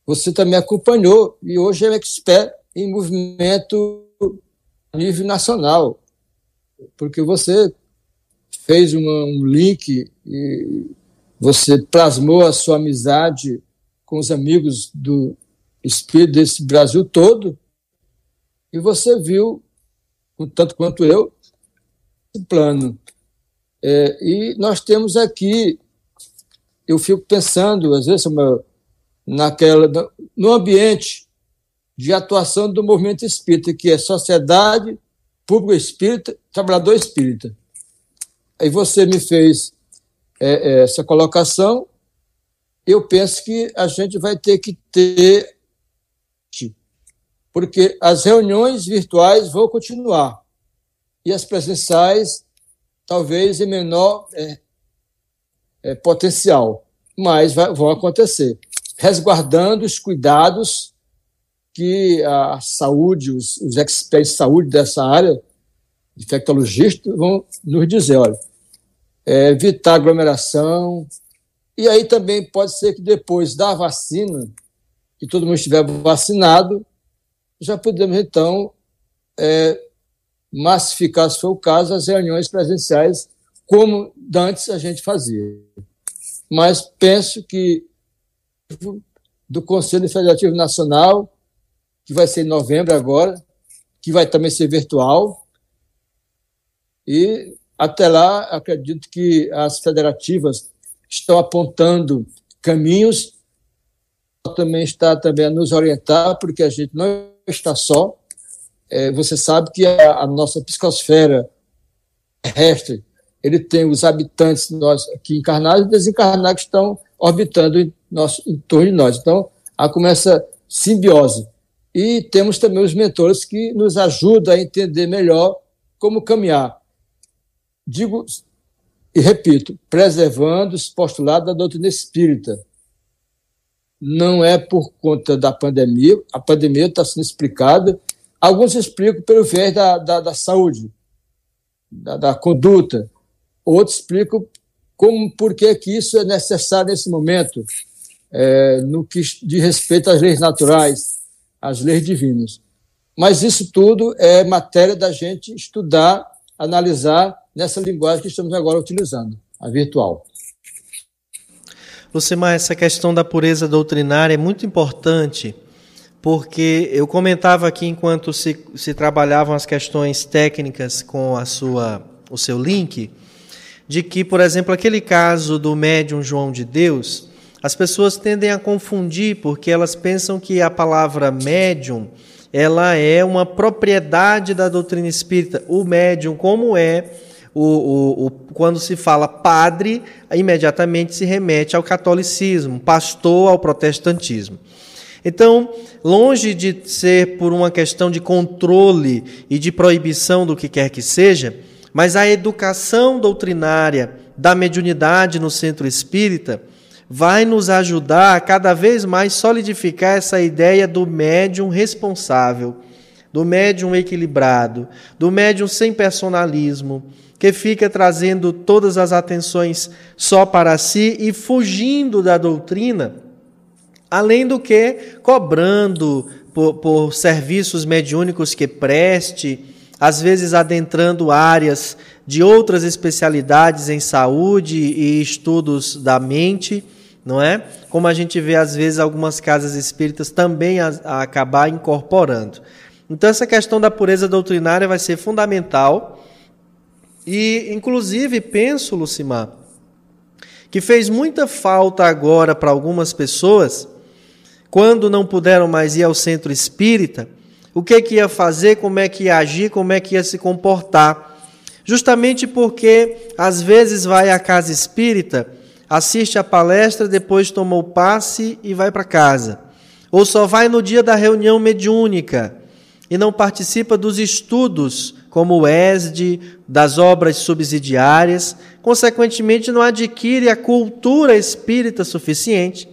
[SPEAKER 4] você também acompanhou e hoje é expert em movimento a nível nacional, porque você fez uma, um link e você plasmou a sua amizade com os amigos do, espírito desse Brasil todo, e você viu, tanto quanto eu, o plano. É, e nós temos aqui, eu fico pensando, às vezes, naquela, no ambiente de atuação do movimento espírita, que é sociedade, público espírita, trabalhador espírita. Aí você me fez é, é, essa colocação, eu penso que a gente vai ter que ter, porque as reuniões virtuais vão continuar e as presenciais talvez em menor é, é, potencial, mas vai, vão acontecer, resguardando os cuidados que a saúde, os, os experts de saúde dessa área, infectologistas, vão nos dizer, olha, é, evitar aglomeração, e aí também pode ser que depois da vacina, que todo mundo estiver vacinado, já podemos então é, massificar, se for o caso, as reuniões presenciais, como antes a gente fazia. Mas penso que do Conselho Federativo Nacional, que vai ser em novembro agora, que vai também ser virtual, e até lá acredito que as federativas estão apontando caminhos, também está também a nos orientar, porque a gente não está só, é, você sabe que a, a, nossa psicosfera terrestre, ele tem os habitantes nós aqui encarnados e desencarnados que estão orbitando em, nosso, em torno de nós. Então, há começa simbiose. E temos também os mentores que nos ajudam a entender melhor como caminhar. Digo e repito, preservando os postulados da doutrina espírita. Não é por conta da pandemia, a pandemia está sendo explicada Alguns explicam pelo viés da, da, da saúde, da, da, conduta. Outros explicam como, por que, isso é necessário nesse momento, é, no que diz respeito às leis naturais, às leis divinas. Mas isso tudo é matéria da gente estudar, analisar nessa linguagem que estamos agora utilizando, a virtual.
[SPEAKER 2] Lucimar, essa questão da pureza doutrinária é muito importante porque eu comentava aqui enquanto se, se trabalhavam as questões técnicas com a sua, o seu link, de que, por exemplo, aquele caso do médium João de Deus, as pessoas tendem a confundir porque elas pensam que a palavra médium ela é uma propriedade da doutrina espírita. O médium, como é o, o, o, quando se fala padre, imediatamente se remete ao catolicismo, pastor ao protestantismo. Então, longe de ser por uma questão de controle e de proibição do que quer que seja, mas a educação doutrinária da mediunidade no centro espírita vai nos ajudar a cada vez mais solidificar essa ideia do médium responsável, do médium equilibrado, do médium sem personalismo, que fica trazendo todas as atenções só para si e fugindo da doutrina além do que cobrando por, por serviços mediúnicos que preste, às vezes adentrando áreas de outras especialidades em saúde e estudos da mente, não é? Como a gente vê às vezes algumas casas espíritas também a, a acabar incorporando. Então essa questão da pureza doutrinária vai ser fundamental e inclusive penso, Lucimar, que fez muita falta agora para algumas pessoas quando não puderam mais ir ao centro espírita, o que, que ia fazer, como é que ia agir, como é que ia se comportar. Justamente porque às vezes vai à casa espírita, assiste a palestra, depois toma o passe e vai para casa. Ou só vai no dia da reunião mediúnica e não participa dos estudos, como o ESD, das obras subsidiárias, consequentemente não adquire a cultura espírita suficiente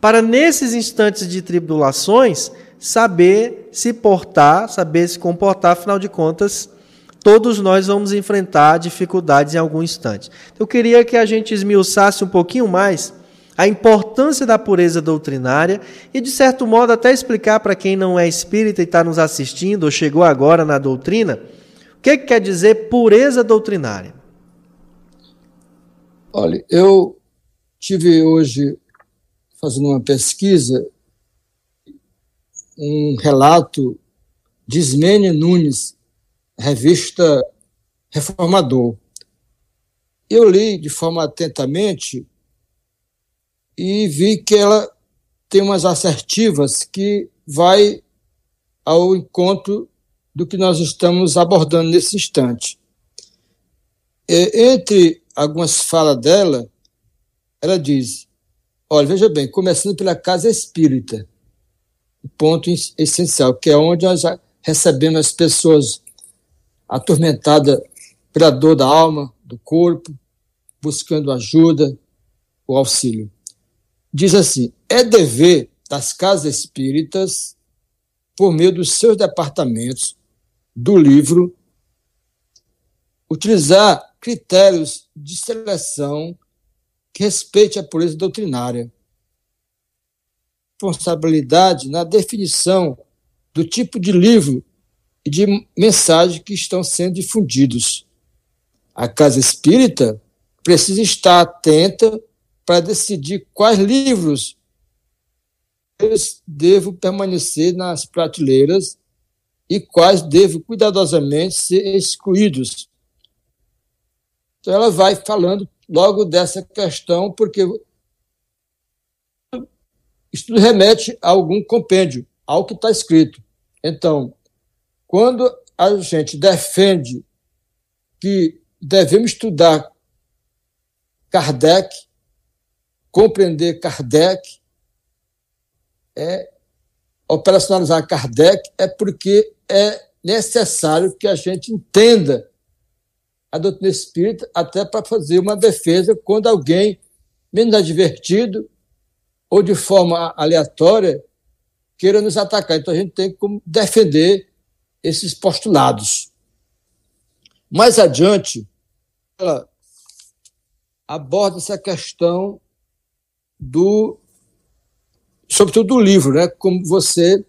[SPEAKER 2] para nesses instantes de tribulações saber se portar, saber se comportar, afinal de contas, todos nós vamos enfrentar dificuldades em algum instante. Eu queria que a gente esmiuçasse um pouquinho mais a importância da pureza doutrinária e, de certo modo, até explicar para quem não é espírita e está nos assistindo ou chegou agora na doutrina, que, que quer dizer pureza doutrinária.
[SPEAKER 4] Olha, eu tive hoje fazendo uma pesquisa, um relato de Ismênia Nunes, revista Reformador. Eu li de forma atentamente e vi que ela tem umas assertivas que vai ao encontro do que nós estamos abordando nesse instante. entre algumas falas dela, ela diz: olha, veja bem, começando pela casa espírita, o ponto essencial, que é onde nós recebemos as pessoas atormentadas pela dor da alma, do corpo, buscando ajuda, o auxílio. Diz assim: é dever das casas espíritas, por meio dos seus departamentos, do livro, utilizar critérios de seleção que respeite a pureza doutrinária. Responsabilidade na definição do tipo de livro e de mensagem que estão sendo difundidos. A casa espírita precisa estar atenta para decidir quais livros devo permanecer nas prateleiras e quais devo cuidadosamente ser excluídos. Então, ela vai falando logo dessa questão, porque isso tudo remete a algum compêndio, ao que está escrito. Então, quando a gente defende que devemos estudar Kardec, compreender Kardec, é operacionalizar Kardec, é porque é necessário que a gente entenda a doutrina espírita até para fazer uma defesa quando alguém, menos advertido ou de forma aleatória, queira nos atacar. Então a gente tem como defender esses postulados. Mais adiante, ela aborda essa questão do sobretudo do livro, né? Como você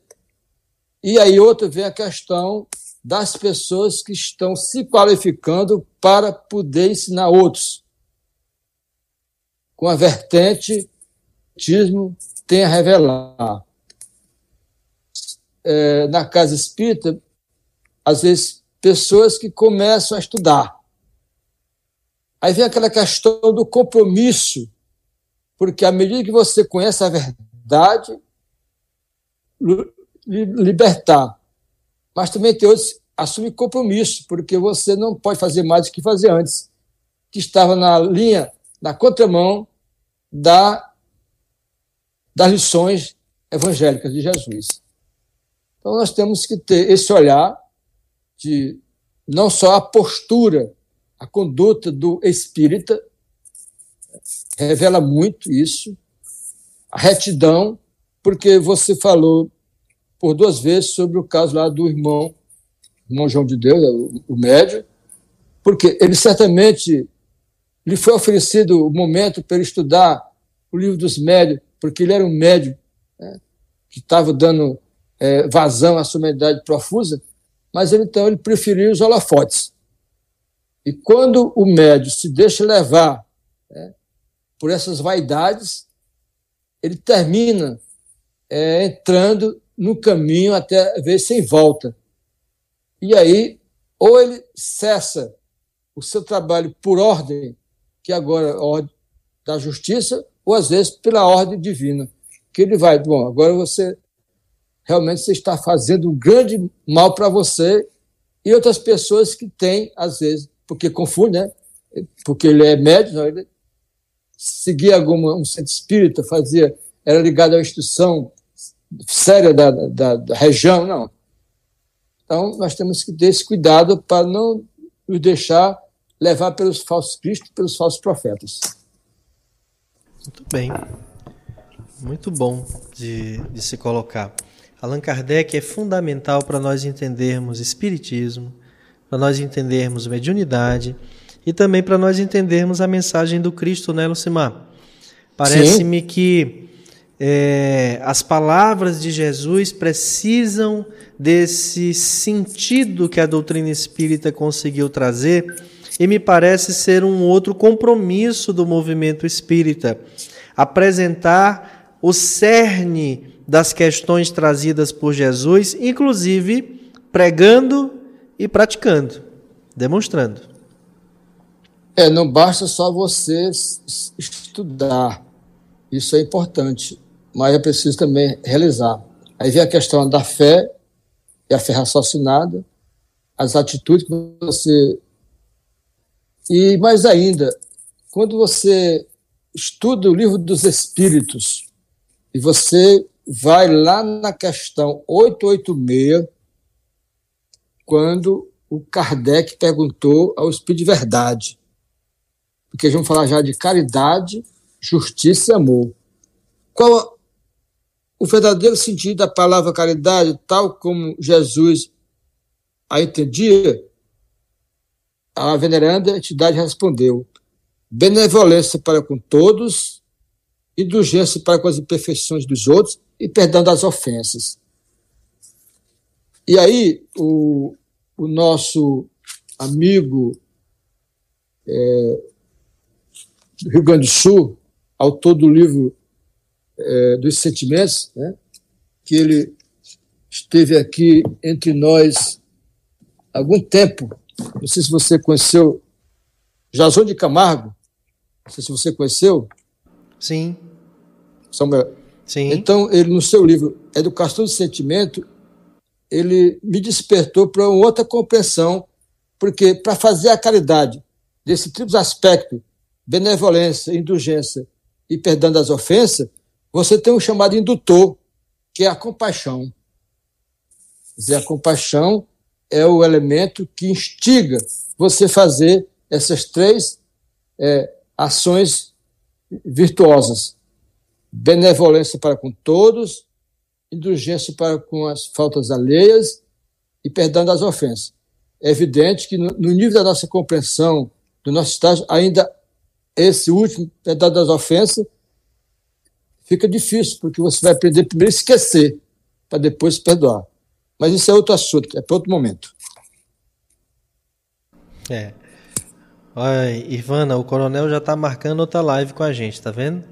[SPEAKER 4] e aí outra vem a questão das pessoas que estão se qualificando para poder ensinar outros. Com a vertente o tem a revelar. É, na casa espírita, às vezes, pessoas que começam a estudar. Aí vem aquela questão do compromisso, porque à medida que você conhece a verdade, libertar. Mas também tem outros assume compromisso, porque você não pode fazer mais do que fazer antes, que estava na linha, na contramão da, das lições evangélicas de Jesus. Então nós temos que ter esse olhar de não só a postura, a conduta do espírita, revela muito isso, a retidão, porque você falou por duas vezes sobre o caso lá do irmão, irmão João de Deus, o médio, porque ele certamente lhe foi oferecido o momento para estudar o livro dos médios, porque ele era um médio né, que estava dando é, vazão à sua humanidade profusa, mas ele, então ele preferiu os holofotes. E quando o médio se deixa levar né, por essas vaidades, ele termina é, entrando no caminho até ver sem volta. E aí, ou ele cessa o seu trabalho por ordem, que agora é ordem da justiça, ou às vezes pela ordem divina, que ele vai, bom, agora você realmente você está fazendo um grande mal para você e outras pessoas que têm, às vezes, porque confunde, né? Porque ele é médico, ele seguia algum um centro espírita, fazia, era ligado à instituição séria da, da, da, região, não. Então, nós temos que ter esse cuidado para não nos deixar levar pelos falsos cristos, pelos falsos profetas.
[SPEAKER 2] Muito bem. Muito bom de, de se colocar. Allan Kardec é fundamental para nós entendermos Espiritismo, para nós entendermos mediunidade e também para nós entendermos a mensagem do Cristo, né, Lucimar? Parece-me que é, as palavras de Jesus precisam desse sentido que a doutrina espírita conseguiu trazer, e me parece ser um outro compromisso do movimento espírita apresentar o cerne das questões trazidas por Jesus, inclusive pregando e praticando, demonstrando.
[SPEAKER 4] É, não basta só você estudar, isso é importante mas é preciso também realizar. Aí vem a questão da fé e a fé raciocinada, as atitudes que você. E mais ainda, quando você estuda o livro dos Espíritos e você vai lá na questão 886, quando o Kardec perguntou ao Espírito de Verdade. Porque vamos falar já de caridade, justiça e amor. Qual o verdadeiro sentido da palavra caridade, tal como Jesus a entendia? A veneranda entidade respondeu: benevolência para com todos, indulgência para com as imperfeições dos outros e perdão das ofensas. E aí, o, o nosso amigo é, do Rio Grande do Sul, autor do livro é, dos Sentimentos, né, que ele esteve aqui entre nós há algum tempo. Não sei se você conheceu Jason de Camargo. Não sei se você conheceu.
[SPEAKER 2] Sim.
[SPEAKER 4] Samuel.
[SPEAKER 2] Sim.
[SPEAKER 4] Então, ele, no seu livro Educação do Sentimento, ele me despertou para uma outra compreensão, porque para fazer a caridade desse triplo aspecto, benevolência, indulgência e perdão das ofensas, você tem um chamado indutor, que é a compaixão. Quer dizer, a compaixão é o elemento que instiga você fazer essas três é, ações virtuosas: benevolência para com todos, indulgência para com as faltas alheias e perdão das ofensas. É evidente que, no, no nível da nossa compreensão, do nosso estágio, ainda esse último, perdão das ofensas, fica difícil, porque você vai aprender primeiro a esquecer, para depois perdoar. Mas isso é outro assunto, é para outro momento.
[SPEAKER 2] É. Olha, Ivana, o coronel já está marcando outra live com a gente, tá vendo?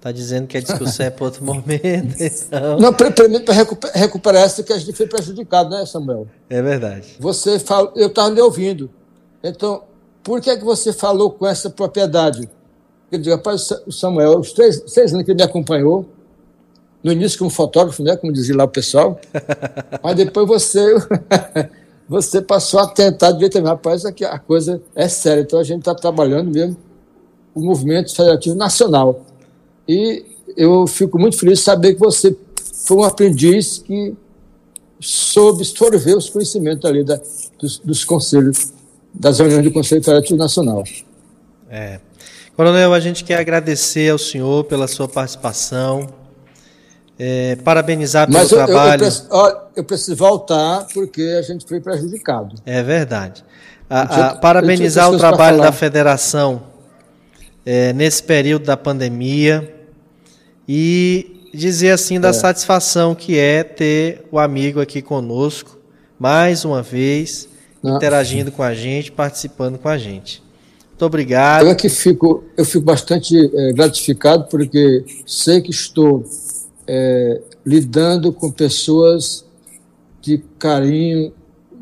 [SPEAKER 2] Tá dizendo que a discussão é para outro momento. Então...
[SPEAKER 4] Não, primeiro para recuperar essa que a gente foi prejudicado, né, Samuel?
[SPEAKER 2] É verdade.
[SPEAKER 4] Você fala, eu estava lhe ouvindo. Então, por que é que você falou com essa propriedade? Eu digo, rapaz, o Samuel, os três, seis anos que ele me acompanhou, no início como fotógrafo, né, como dizia lá o pessoal, mas depois você você passou a tentar direito, rapaz, aqui a coisa é séria. Então a gente está trabalhando mesmo o movimento federativo nacional. E eu fico muito feliz de saber que você foi um aprendiz que soube absorver os conhecimentos ali da, dos, dos, conselhos, das reuniões do Conselho Federativo Nacional.
[SPEAKER 2] É. Coronel, a gente quer agradecer ao senhor pela sua participação, é, parabenizar pelo Mas eu, trabalho.
[SPEAKER 4] Eu, eu, preciso, eu, preciso, voltar porque a gente foi prejudicado.
[SPEAKER 2] É verdade. A, a, parabenizar o trabalho da federação é, nesse período da pandemia e dizer assim da é. satisfação que é ter o amigo aqui conosco, mais uma vez, Não. interagindo com a gente, participando com a gente. Muito obrigado.
[SPEAKER 4] Eu é que fico, eu fico bastante é, gratificado porque sei que estou é, lidando com pessoas de carinho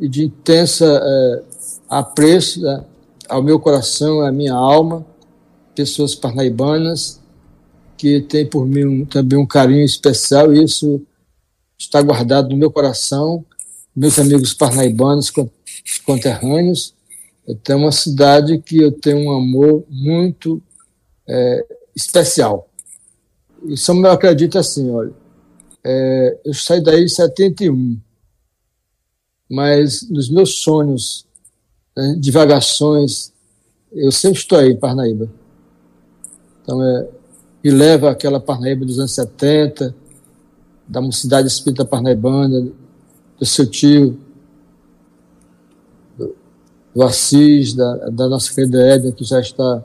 [SPEAKER 4] e de intensa é, apreço né, ao meu coração, à minha alma, pessoas parnaibanas que tem por mim um, também um carinho especial, e isso está guardado no meu coração, meus amigos parnaibanos, conterrâneos. Então, é uma cidade que eu tenho um amor muito é, especial. E Samuel acredita assim, olha, é, eu saí daí em 71, mas nos meus sonhos, né, divagações, eu sempre estou aí em Parnaíba. Então, é, e leva aquela Parnaíba dos anos 70, da mocidade espírita parnaibana, do seu tio, do Assis, da, da nossa querida Édia, que já está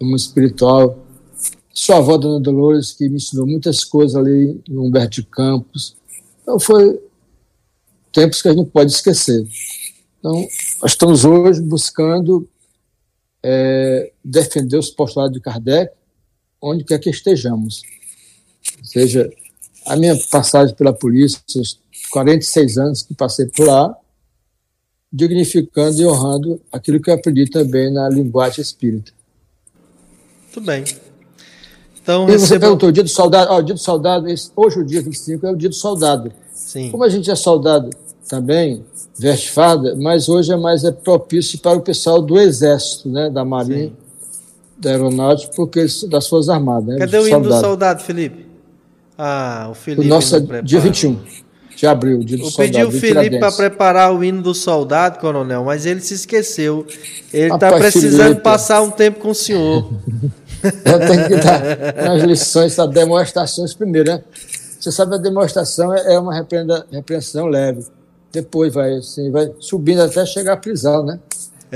[SPEAKER 4] no mundo espiritual, sua avó, Dona Dolores, que me ensinou muitas coisas ali no Humberto de Campos. Então, foi tempos que a gente não pode esquecer. Então, nós estamos hoje buscando é, defender os postulados de Kardec, onde quer que estejamos. Ou seja, a minha passagem pela polícia, os 46 anos que passei por lá, dignificando e honrando aquilo que eu aprendi também na linguagem espírita.
[SPEAKER 2] Muito bem. Então,
[SPEAKER 4] e recebo... você perguntou, o dia do soldado, ó, o dia do soldado, esse, hoje o dia 25 é o dia do soldado.
[SPEAKER 2] Sim.
[SPEAKER 4] Como a gente é soldado também, veste farda, mas hoje é mais é propício para o pessoal do exército, né, da marinha, Sim da aeronáutica porque das Forças Armadas. Né?
[SPEAKER 2] Cadê o hino do soldado, Felipe? Ah, o Felipe.
[SPEAKER 4] O nosso é dia 21 de abril, dia do
[SPEAKER 2] Eu
[SPEAKER 4] soldado.
[SPEAKER 2] pedi o Felipe para preparar o hino do soldado, coronel, mas ele se esqueceu. Ele está precisando Felipe. passar um tempo com o senhor.
[SPEAKER 4] Eu tenho que dar umas lições, as demonstrações primeiro, né? Você sabe, a demonstração é, é uma repreensão leve. Depois vai, assim, vai subindo até chegar à prisão, né?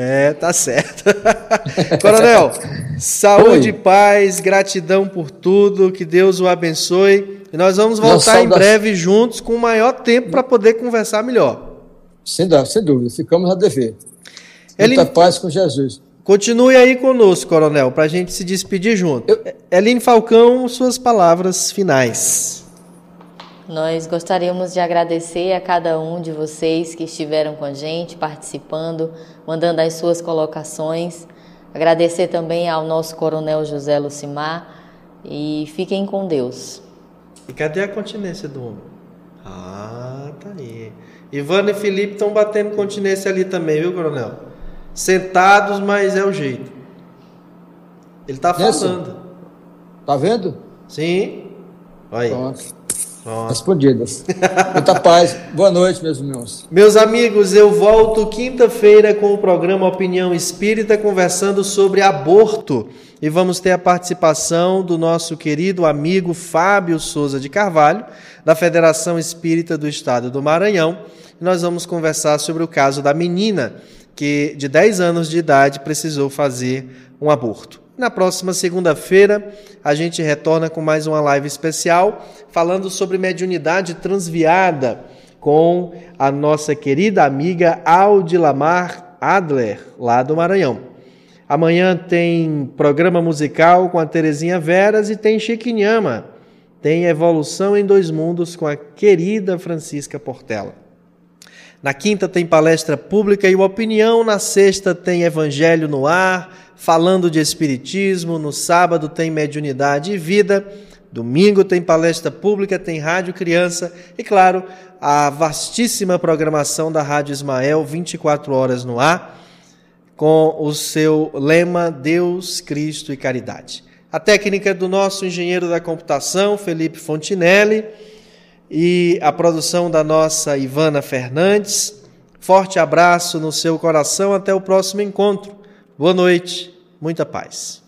[SPEAKER 2] É, tá certo. Coronel, saúde, Oi. paz, gratidão por tudo, que Deus o abençoe. E nós vamos voltar em breve juntos com maior tempo para poder conversar melhor.
[SPEAKER 4] Sem dúvida, sem dúvida, ficamos a dever. Muita Eline... paz com Jesus.
[SPEAKER 2] Continue aí conosco, Coronel, para a gente se despedir junto. Eu... Eline Falcão, suas palavras finais.
[SPEAKER 3] Nós gostaríamos de agradecer a cada um de vocês que estiveram com a gente, participando, mandando as suas colocações. Agradecer também ao nosso Coronel José Lucimar e fiquem com Deus.
[SPEAKER 2] E cadê a continência do homem? Ah, tá aí. Ivana e Felipe estão batendo continência ali também, viu, Coronel? Sentados, mas é o jeito. Ele está falando.
[SPEAKER 4] Tá vendo?
[SPEAKER 2] Sim. Aí. Pronto.
[SPEAKER 4] Respondidas. Muita paz. Boa noite, meus irmãos.
[SPEAKER 2] Meus amigos, eu volto quinta-feira com o programa Opinião Espírita conversando sobre aborto. E vamos ter a participação do nosso querido amigo Fábio Souza de Carvalho, da Federação Espírita do Estado do Maranhão. E nós vamos conversar sobre o caso da menina que, de 10 anos de idade, precisou fazer um aborto. Na próxima segunda-feira, a gente retorna com mais uma live especial falando sobre mediunidade transviada com a nossa querida amiga Aldilamar Adler, lá do Maranhão. Amanhã tem programa musical com a Terezinha Veras e tem Chiquinhama. Tem Evolução em Dois Mundos com a querida Francisca Portela. Na quinta tem palestra pública e opinião, na sexta tem Evangelho no ar, falando de Espiritismo, no sábado tem Mediunidade e Vida, domingo tem palestra pública, tem Rádio Criança e, claro, a vastíssima programação da Rádio Ismael, 24 horas no ar, com o seu lema Deus, Cristo e Caridade. A técnica do nosso engenheiro da computação, Felipe Fontinelli, e a produção da nossa Ivana Fernandes. Forte abraço no seu coração, até o próximo encontro. Boa noite, muita paz.